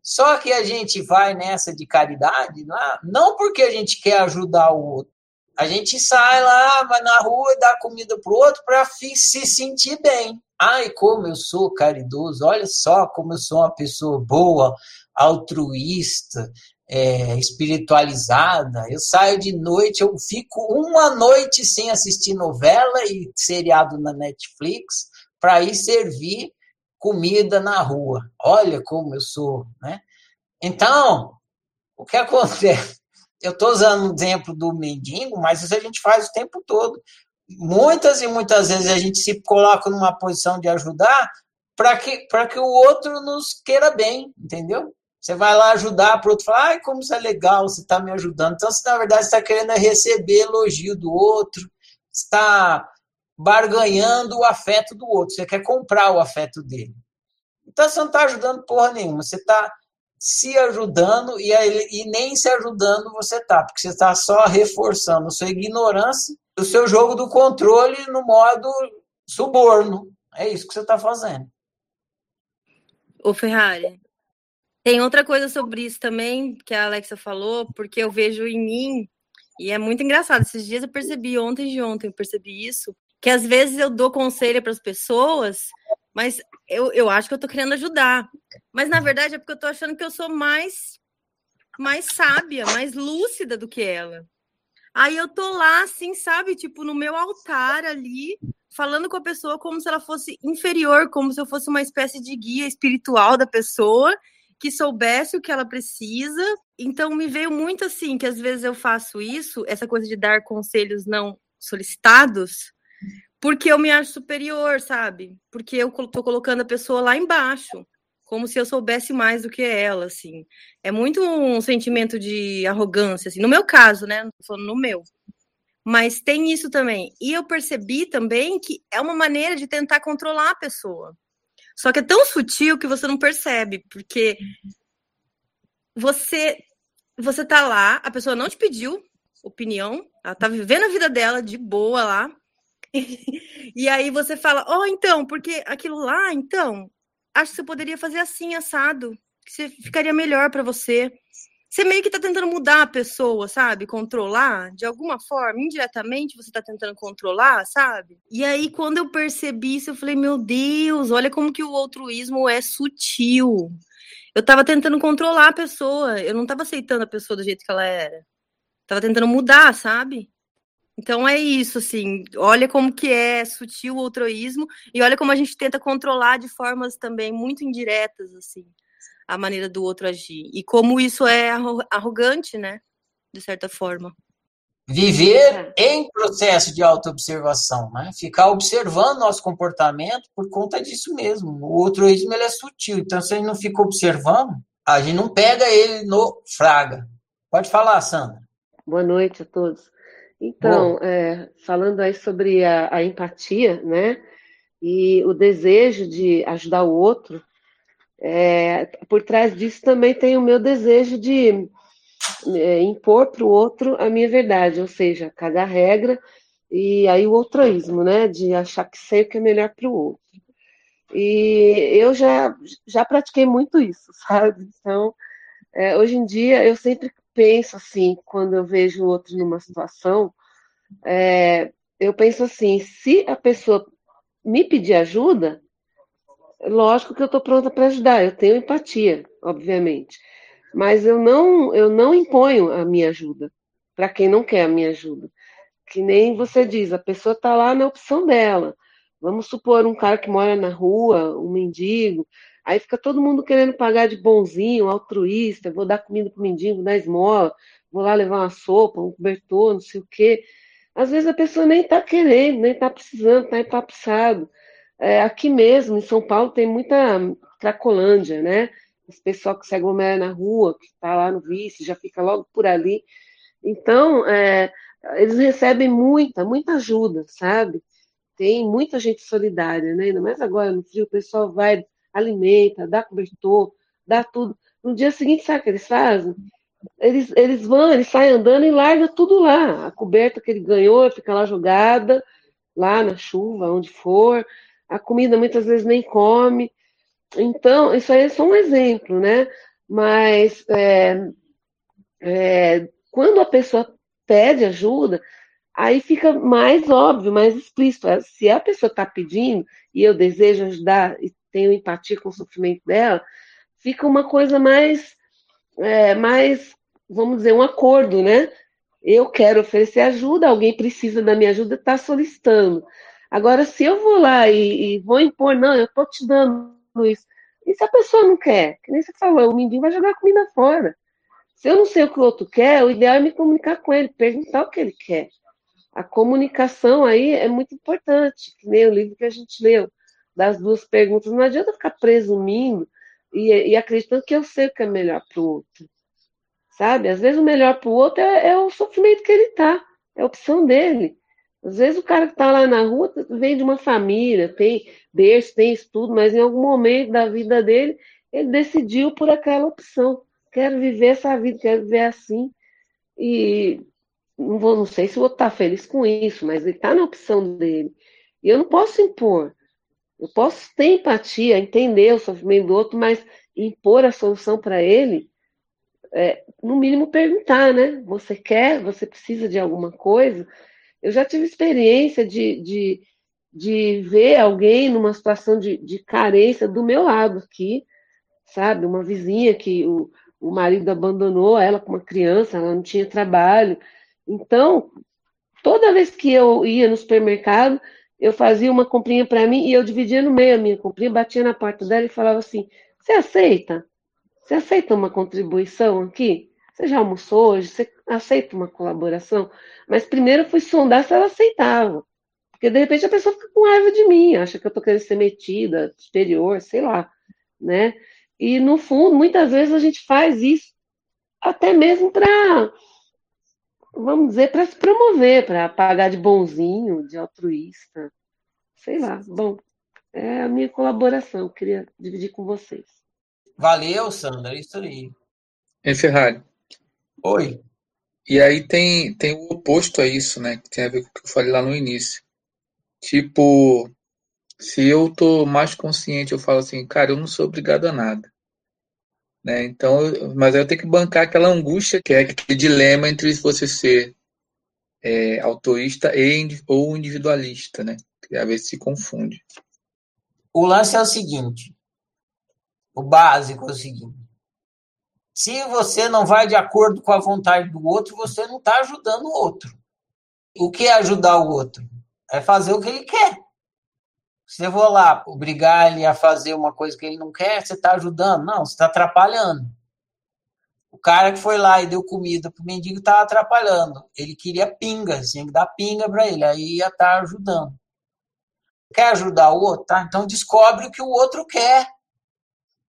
Só que a gente vai nessa de caridade, não porque a gente quer ajudar o outro. A gente sai lá, vai na rua e dá comida para o outro para se sentir bem. Ai, como eu sou caridoso, olha só como eu sou uma pessoa boa, altruísta, é, espiritualizada. Eu saio de noite, eu fico uma noite sem assistir novela e seriado na Netflix para ir servir comida na rua. Olha como eu sou, né? Então, o que acontece? Eu estou usando o exemplo do mendigo, mas isso a gente faz o tempo todo. Muitas e muitas vezes a gente se coloca numa posição de ajudar para que, que o outro nos queira bem, entendeu? Você vai lá ajudar para o outro, falar, ai, como isso é legal, você está me ajudando. Então, você, na verdade, está querendo receber elogio do outro, está barganhando o afeto do outro, você quer comprar o afeto dele. Então, você não está ajudando porra nenhuma, você está se ajudando e, e nem se ajudando você está, porque você está só reforçando sua ignorância, o seu jogo do controle no modo suborno. É isso que você está fazendo. Ô Ferrari, tem outra coisa sobre isso também que a Alexa falou, porque eu vejo em mim, e é muito engraçado. Esses dias eu percebi, ontem de ontem eu percebi isso, que às vezes eu dou conselho para as pessoas, mas eu, eu acho que eu estou querendo ajudar. Mas na verdade é porque eu estou achando que eu sou mais, mais sábia, mais lúcida do que ela. Aí eu tô lá, assim, sabe, tipo, no meu altar ali, falando com a pessoa como se ela fosse inferior, como se eu fosse uma espécie de guia espiritual da pessoa que soubesse o que ela precisa. Então me veio muito assim que às vezes eu faço isso, essa coisa de dar conselhos não solicitados, porque eu me acho superior, sabe? Porque eu tô colocando a pessoa lá embaixo, como se eu soubesse mais do que ela, assim. É muito um sentimento de arrogância, assim. No meu caso, né? Não tô falando no meu. Mas tem isso também. E eu percebi também que é uma maneira de tentar controlar a pessoa. Só que é tão sutil que você não percebe, porque você você tá lá, a pessoa não te pediu opinião, ela tá vivendo a vida dela de boa lá. e aí você fala: "Ó, oh, então, porque aquilo lá, então, acho que você poderia fazer assim assado, que ficaria melhor para você". Você meio que tá tentando mudar a pessoa, sabe? Controlar, de alguma forma, indiretamente você tá tentando controlar, sabe? E aí, quando eu percebi isso, eu falei, meu Deus, olha como que o altruísmo é sutil. Eu tava tentando controlar a pessoa, eu não tava aceitando a pessoa do jeito que ela era. Tava tentando mudar, sabe? Então é isso, assim, olha como que é sutil o altruísmo e olha como a gente tenta controlar de formas também muito indiretas, assim a maneira do outro agir. E como isso é arrogante, né? De certa forma. Viver é. em processo de autoobservação, né? Ficar observando nosso comportamento por conta disso mesmo. O altruísmo ele é sutil, então se a gente não fica observando, a gente não pega ele no fraga. Pode falar, Sandra. Boa noite a todos. Então, é, falando aí sobre a, a empatia, né? E o desejo de ajudar o outro, é, por trás disso também tem o meu desejo de é, impor para o outro a minha verdade, ou seja, cagar regra e aí o outroísmo, né, de achar que sei o que é melhor para o outro. E eu já, já pratiquei muito isso, sabe? Então, é, hoje em dia eu sempre penso assim, quando eu vejo o outro numa situação, é, eu penso assim, se a pessoa me pedir ajuda, lógico que eu estou pronta para ajudar, eu tenho empatia, obviamente. Mas eu não, eu não imponho a minha ajuda para quem não quer a minha ajuda. Que nem você diz, a pessoa está lá na opção dela. Vamos supor um cara que mora na rua, um mendigo, aí fica todo mundo querendo pagar de bonzinho, altruísta, vou dar comida para o mendigo, dar esmola, vou lá levar uma sopa, um cobertor, não sei o quê. Às vezes a pessoa nem está querendo, nem está precisando, está empapuçado. É, aqui mesmo, em São Paulo, tem muita cracolândia, né? Esse pessoal que se aglomera na rua, que está lá no vice, já fica logo por ali. Então, é, eles recebem muita, muita ajuda, sabe? Tem muita gente solidária, né? Ainda mais agora no frio, o pessoal vai, alimenta, dá cobertor, dá tudo. No dia seguinte, sabe o que eles fazem? Eles, eles vão, eles saem andando e largam tudo lá. A coberta que ele ganhou fica lá jogada, lá na chuva, onde for a comida muitas vezes nem come. Então, isso aí é só um exemplo, né? Mas é, é, quando a pessoa pede ajuda, aí fica mais óbvio, mais explícito. Se a pessoa está pedindo e eu desejo ajudar e tenho empatia com o sofrimento dela, fica uma coisa mais, é, mais, vamos dizer, um acordo, né? Eu quero oferecer ajuda, alguém precisa da minha ajuda, está solicitando. Agora, se eu vou lá e, e vou impor, não, eu estou te dando isso. E se a pessoa não quer? Que nem você falou, o menino vai jogar comida fora. Se eu não sei o que o outro quer, o ideal é me comunicar com ele, perguntar o que ele quer. A comunicação aí é muito importante, que nem o livro que a gente leu, das duas perguntas. Não adianta ficar presumindo e, e acreditando que eu sei o que é melhor para o outro. Sabe? Às vezes o melhor para o outro é, é o sofrimento que ele está, é a opção dele. Às vezes o cara que está lá na rua vem de uma família, tem berço, tem estudo, mas em algum momento da vida dele, ele decidiu por aquela opção. Quero viver essa vida, quero viver assim. E não, vou, não sei se o outro está feliz com isso, mas ele está na opção dele. E eu não posso impor. Eu posso ter empatia, entender o sofrimento do outro, mas impor a solução para ele, é, no mínimo perguntar, né? Você quer, você precisa de alguma coisa? Eu já tive experiência de, de, de ver alguém numa situação de, de carência do meu lado aqui, sabe? Uma vizinha que o, o marido abandonou ela com uma criança, ela não tinha trabalho. Então, toda vez que eu ia no supermercado, eu fazia uma comprinha para mim e eu dividia no meio a minha comprinha, batia na porta dela e falava assim: Você aceita? Você aceita uma contribuição aqui? Você já almoçou hoje? Você aceita uma colaboração? Mas primeiro eu fui sondar se ela aceitava. Porque de repente a pessoa fica com raiva de mim, acha que eu tô querendo ser metida, superior, sei lá, né? E no fundo, muitas vezes a gente faz isso até mesmo para, vamos dizer, para se promover, para pagar de bonzinho, de altruísta, sei lá. Bom, é a minha colaboração, queria dividir com vocês. Valeu, Sandra, é isso aí. Em Ferrari. Oi. E aí tem, tem o oposto a isso, né? Que tem a ver com o que eu falei lá no início. Tipo, se eu tô mais consciente, eu falo assim, cara, eu não sou obrigado a nada. Né? Então, mas eu tenho que bancar aquela angústia que é aquele dilema entre você ser é, e, ou individualista, né? Que às vezes se confunde. O lance é o seguinte: o básico é o seguinte. Se você não vai de acordo com a vontade do outro, você não está ajudando o outro. O que é ajudar o outro? É fazer o que ele quer. Eu vou lá obrigar ele a fazer uma coisa que ele não quer, você está ajudando? Não, você está atrapalhando. O cara que foi lá e deu comida para o mendigo estava atrapalhando. Ele queria pinga, tinha que dar pinga para ele, aí ia estar tá ajudando. Quer ajudar o outro? Tá? Então descobre o que o outro quer.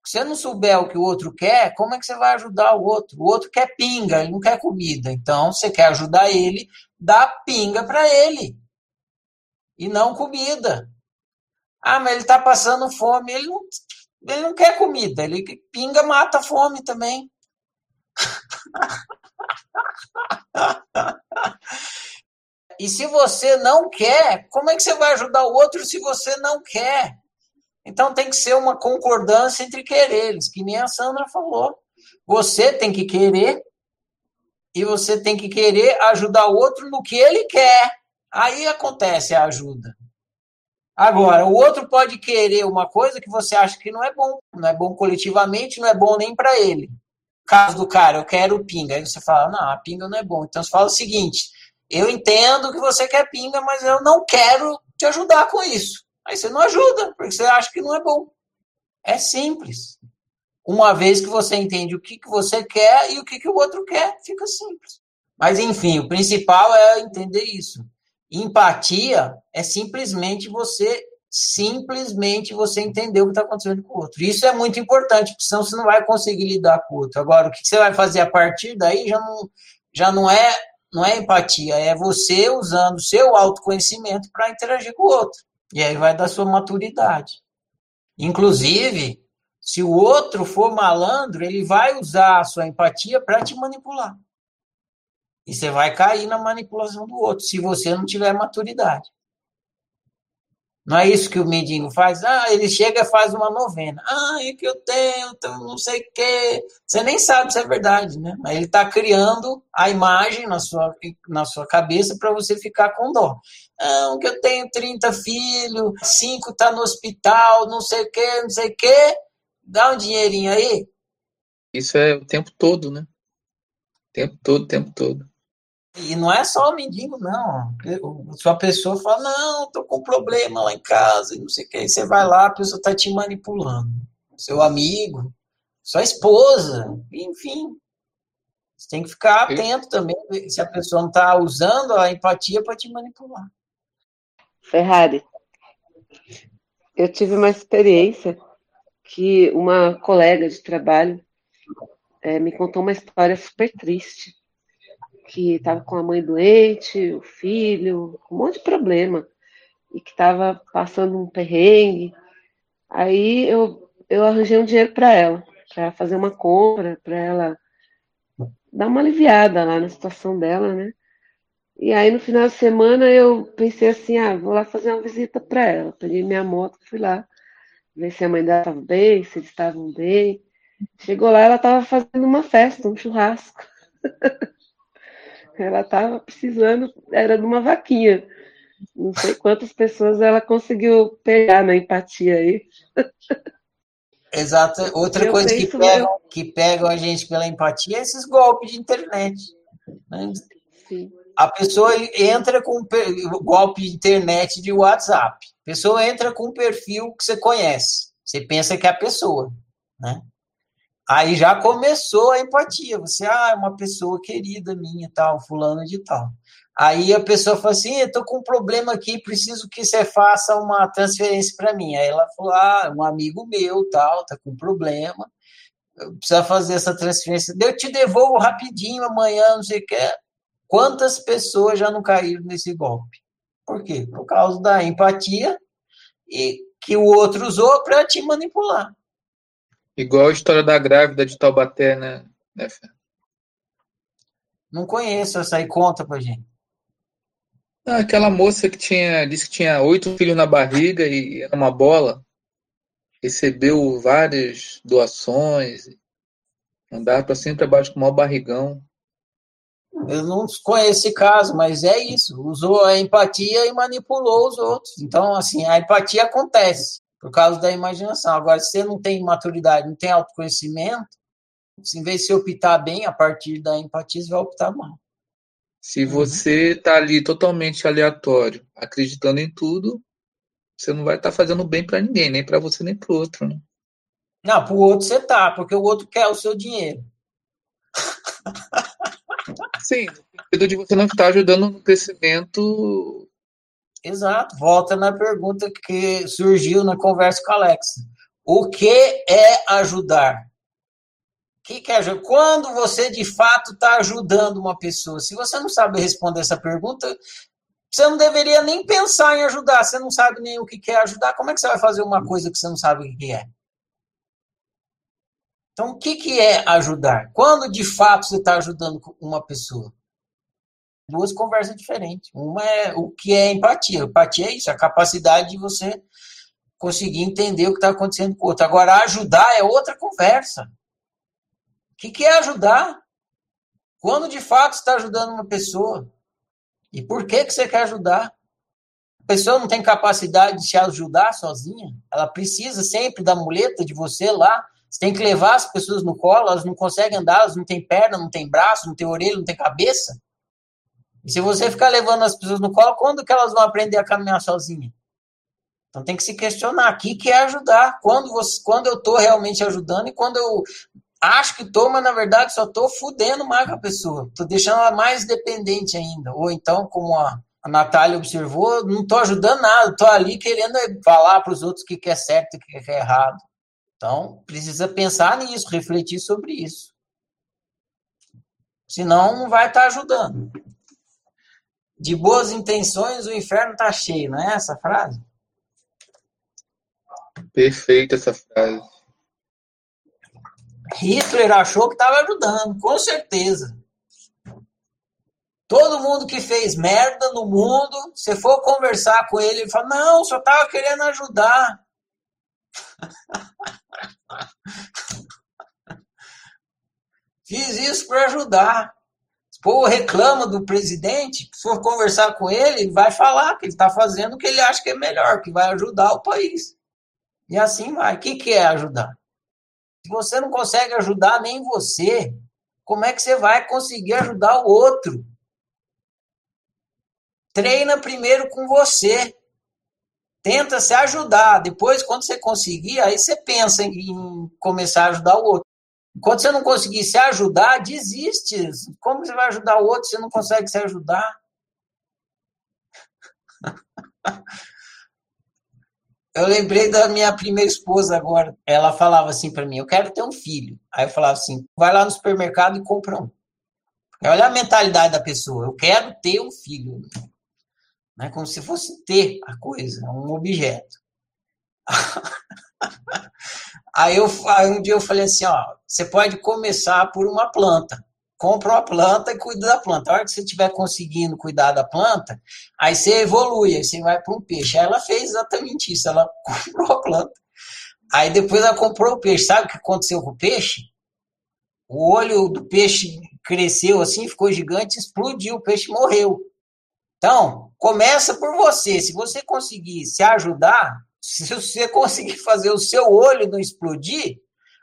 Se você não souber o que o outro quer, como é que você vai ajudar o outro? O outro quer pinga, ele não quer comida. Então, você quer ajudar ele, dá pinga para ele. E não comida. Ah, mas ele está passando fome. Ele não, ele não quer comida. Ele pinga, mata a fome também. e se você não quer, como é que você vai ajudar o outro se você não quer? Então tem que ser uma concordância entre quereres, que nem a Sandra falou. Você tem que querer e você tem que querer ajudar o outro no que ele quer. Aí acontece a ajuda. Agora, o outro pode querer uma coisa que você acha que não é bom, não é bom coletivamente, não é bom nem para ele. Caso do cara, eu quero pinga. Aí você fala, não, a pinga não é bom. Então você fala o seguinte: eu entendo que você quer pinga, mas eu não quero te ajudar com isso. Aí você não ajuda, porque você acha que não é bom. É simples. Uma vez que você entende o que, que você quer e o que, que o outro quer, fica simples. Mas, enfim, o principal é entender isso. Empatia é simplesmente você simplesmente você entender o que está acontecendo com o outro. Isso é muito importante, porque senão você não vai conseguir lidar com o outro. Agora, o que você vai fazer a partir daí já não, já não é não é empatia, é você usando seu autoconhecimento para interagir com o outro. E aí vai da sua maturidade. Inclusive, se o outro for malandro, ele vai usar a sua empatia para te manipular. E você vai cair na manipulação do outro, se você não tiver maturidade. Não é isso que o mendigo faz? Ah, ele chega e faz uma novena. Ah, é que eu tenho, então não sei o quê. Você nem sabe se é verdade, né? Mas ele está criando a imagem na sua, na sua cabeça para você ficar com dó. Não, que eu tenho 30 filhos, cinco tá no hospital, não sei o quê, não sei o quê. Dá um dinheirinho aí. Isso é o tempo todo, né? O tempo todo, o tempo todo. E não é só o mendigo, não. Se a pessoa fala, não, tô com problema lá em casa, e não sei o que, aí você vai lá, a pessoa tá te manipulando. Seu amigo, sua esposa, enfim. Você tem que ficar atento também se a pessoa não está usando a empatia para te manipular. Ferrari, eu tive uma experiência que uma colega de trabalho é, me contou uma história super triste que estava com a mãe doente, o filho, um monte de problema, e que estava passando um perrengue. Aí eu, eu arranjei um dinheiro para ela, para fazer uma compra, para ela dar uma aliviada lá na situação dela, né? E aí no final de semana eu pensei assim, ah, vou lá fazer uma visita para ela. Peguei minha moto, fui lá ver se a mãe dela estava bem, se eles estavam bem. Chegou lá, ela estava fazendo uma festa, um churrasco. Ela estava precisando, era de uma vaquinha. Não sei quantas pessoas ela conseguiu pegar na empatia aí. Exato. Outra eu coisa que pegam, que pegam a gente pela empatia é esses golpes de internet. Né? A pessoa entra com golpe de internet de WhatsApp. A pessoa entra com um perfil que você conhece. Você pensa que é a pessoa, né? Aí já começou a empatia. Você, ah, é uma pessoa querida minha, tal, fulano de tal. Aí a pessoa fala assim: tô com um problema aqui, preciso que você faça uma transferência para mim. Aí ela falou: ah, um amigo meu, tal, tá com problema, precisa fazer essa transferência. Eu te devolvo rapidinho amanhã, não sei o que. Quantas pessoas já não caíram nesse golpe? Por quê? Por causa da empatia e que o outro usou para te manipular. Igual a história da grávida de Taubaté, né, né Não conheço essa aí, conta pra gente. Ah, aquela moça que tinha, disse que tinha oito filhos na barriga e era uma bola, recebeu várias doações, andava para cima e para baixo com o maior barrigão. Eu não conheço esse caso, mas é isso. Usou a empatia e manipulou os outros. Então, assim, a empatia acontece por causa da imaginação. Agora, se você não tem maturidade, não tem autoconhecimento, se em vez de você optar bem a partir da empatia, você vai optar mal. Se você está ali totalmente aleatório, acreditando em tudo, você não vai estar tá fazendo bem para ninguém, nem para você nem para o outro. Né? Não, para o outro você tá, porque o outro quer o seu dinheiro. Sim, no sentido de você não estar ajudando no crescimento. Exato. Volta na pergunta que surgiu na conversa com a Alexa. O que é ajudar? que, que é ajudar? Quando você de fato está ajudando uma pessoa? Se você não sabe responder essa pergunta, você não deveria nem pensar em ajudar. Você não sabe nem o que quer ajudar. Como é que você vai fazer uma coisa que você não sabe o que é? Então, o que, que é ajudar? Quando de fato você está ajudando uma pessoa? Duas conversas diferentes. Uma é o que é empatia. Empatia é isso, a capacidade de você conseguir entender o que está acontecendo com o outro. Agora, ajudar é outra conversa. O que, que é ajudar? Quando de fato está ajudando uma pessoa? E por que, que você quer ajudar? A pessoa não tem capacidade de se ajudar sozinha? Ela precisa sempre da muleta de você lá você tem que levar as pessoas no colo, elas não conseguem andar, elas não têm perna, não têm braço, não têm orelha, não têm cabeça. E se você ficar levando as pessoas no colo, quando que elas vão aprender a caminhar sozinha? Então tem que se questionar aqui que é ajudar. Quando, você, quando eu estou realmente ajudando e quando eu acho que estou, mas na verdade só estou fudendo mais a pessoa. Estou deixando ela mais dependente ainda. Ou então, como a, a Natália observou, não estou ajudando nada, estou ali querendo falar para os outros o que, que é certo e o que, que é errado. Então, precisa pensar nisso, refletir sobre isso. Senão, não vai estar ajudando. De boas intenções, o inferno está cheio, não é essa frase? Perfeita essa frase. Hitler achou que estava ajudando, com certeza. Todo mundo que fez merda no mundo, se for conversar com ele, ele fala: Não, só estava querendo ajudar. Fiz isso para ajudar. Povo reclama do presidente, se for conversar com ele, ele vai falar que ele está fazendo o que ele acha que é melhor, que vai ajudar o país. E assim vai. O que, que é ajudar? Se você não consegue ajudar nem você, como é que você vai conseguir ajudar o outro? Treina primeiro com você tenta se ajudar. Depois, quando você conseguir, aí você pensa em começar a ajudar o outro. Quando você não conseguir se ajudar, desiste. Como você vai ajudar o outro se não consegue se ajudar? Eu lembrei da minha primeira esposa agora. Ela falava assim para mim: Eu quero ter um filho. Aí eu falava assim: Vai lá no supermercado e compra um. Olha a mentalidade da pessoa: Eu quero ter um filho né? como se fosse ter a coisa, um objeto. aí, eu, aí um dia eu falei assim, ó, você pode começar por uma planta. Compra uma planta e cuida da planta. A hora que você estiver conseguindo cuidar da planta, aí você evolui, aí você vai para um peixe. Aí ela fez exatamente isso, ela comprou a planta. Aí depois ela comprou o peixe. Sabe o que aconteceu com o peixe? O olho do peixe cresceu assim, ficou gigante, explodiu, o peixe morreu. Então, começa por você. Se você conseguir se ajudar, se você conseguir fazer o seu olho não explodir,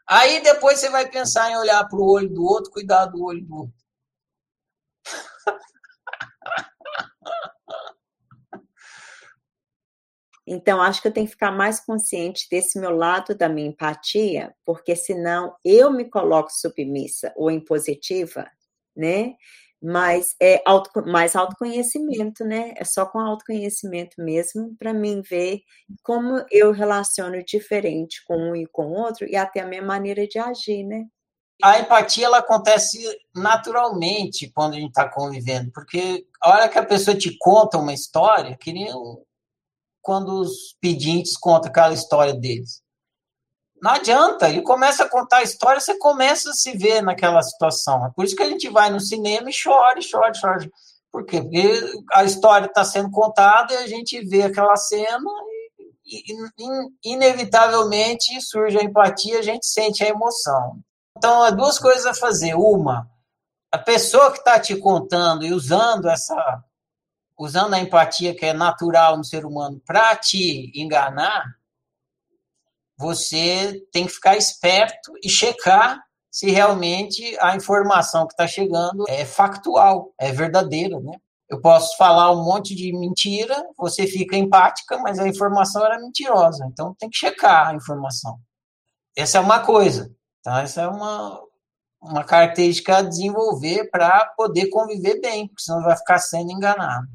aí depois você vai pensar em olhar para o olho do outro, cuidar do olho do outro. Então, acho que eu tenho que ficar mais consciente desse meu lado da minha empatia, porque senão eu me coloco submissa ou impositiva, né? Mas é auto, mais autoconhecimento, né? É só com autoconhecimento mesmo para mim ver como eu relaciono diferente com um e com o outro e até a minha maneira de agir, né? A empatia ela acontece naturalmente quando a gente está convivendo, porque a hora que a pessoa te conta uma história, que nem quando os pedintes contam aquela história deles. Não adianta, ele começa a contar a história, você começa a se ver naquela situação. É por isso que a gente vai no cinema e chora, chora, chora. Por quê? Porque a história está sendo contada e a gente vê aquela cena e, e, inevitavelmente surge a empatia, a gente sente a emoção. Então, há duas coisas a fazer. Uma, a pessoa que está te contando e usando essa usando a empatia que é natural no ser humano para te enganar, você tem que ficar esperto e checar se realmente a informação que está chegando é factual, é verdadeira, né? Eu posso falar um monte de mentira, você fica empática, mas a informação era mentirosa. Então tem que checar a informação. Essa é uma coisa. Tá? Essa é uma, uma característica a desenvolver para poder conviver bem, porque senão vai ficar sendo enganado.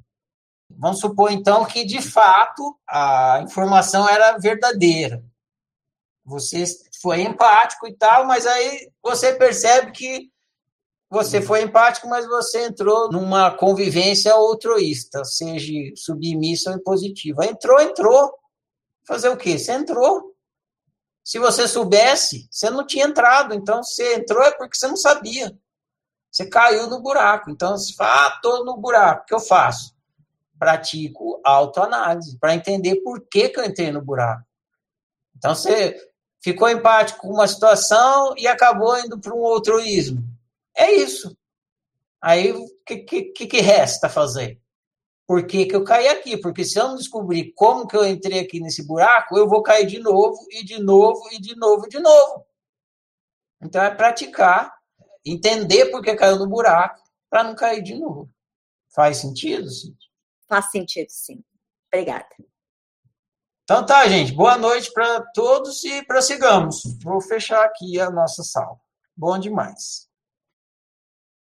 Vamos supor, então, que de fato a informação era verdadeira. Você foi empático e tal, mas aí você percebe que você foi empático, mas você entrou numa convivência altruísta, seja submissa ou impositiva. Entrou, entrou. Fazer o quê? Você entrou. Se você soubesse, você não tinha entrado. Então, você entrou é porque você não sabia. Você caiu no buraco. Então, você fala, ah, estou no buraco, o que eu faço? pratico autoanálise para entender por que, que eu entrei no buraco. Então, você ficou empático com uma situação e acabou indo para um altruísmo. É isso. Aí, o que, que, que resta fazer? Por que, que eu caí aqui? Porque se eu não descobrir como que eu entrei aqui nesse buraco, eu vou cair de novo, e de novo, e de novo, e de novo. Então, é praticar, entender por que caiu no buraco, para não cair de novo. Faz sentido, Cíntia? Faz sentido, sim. Obrigada. Então tá, gente. Boa noite para todos e prossigamos. Vou fechar aqui a nossa sala. Bom demais.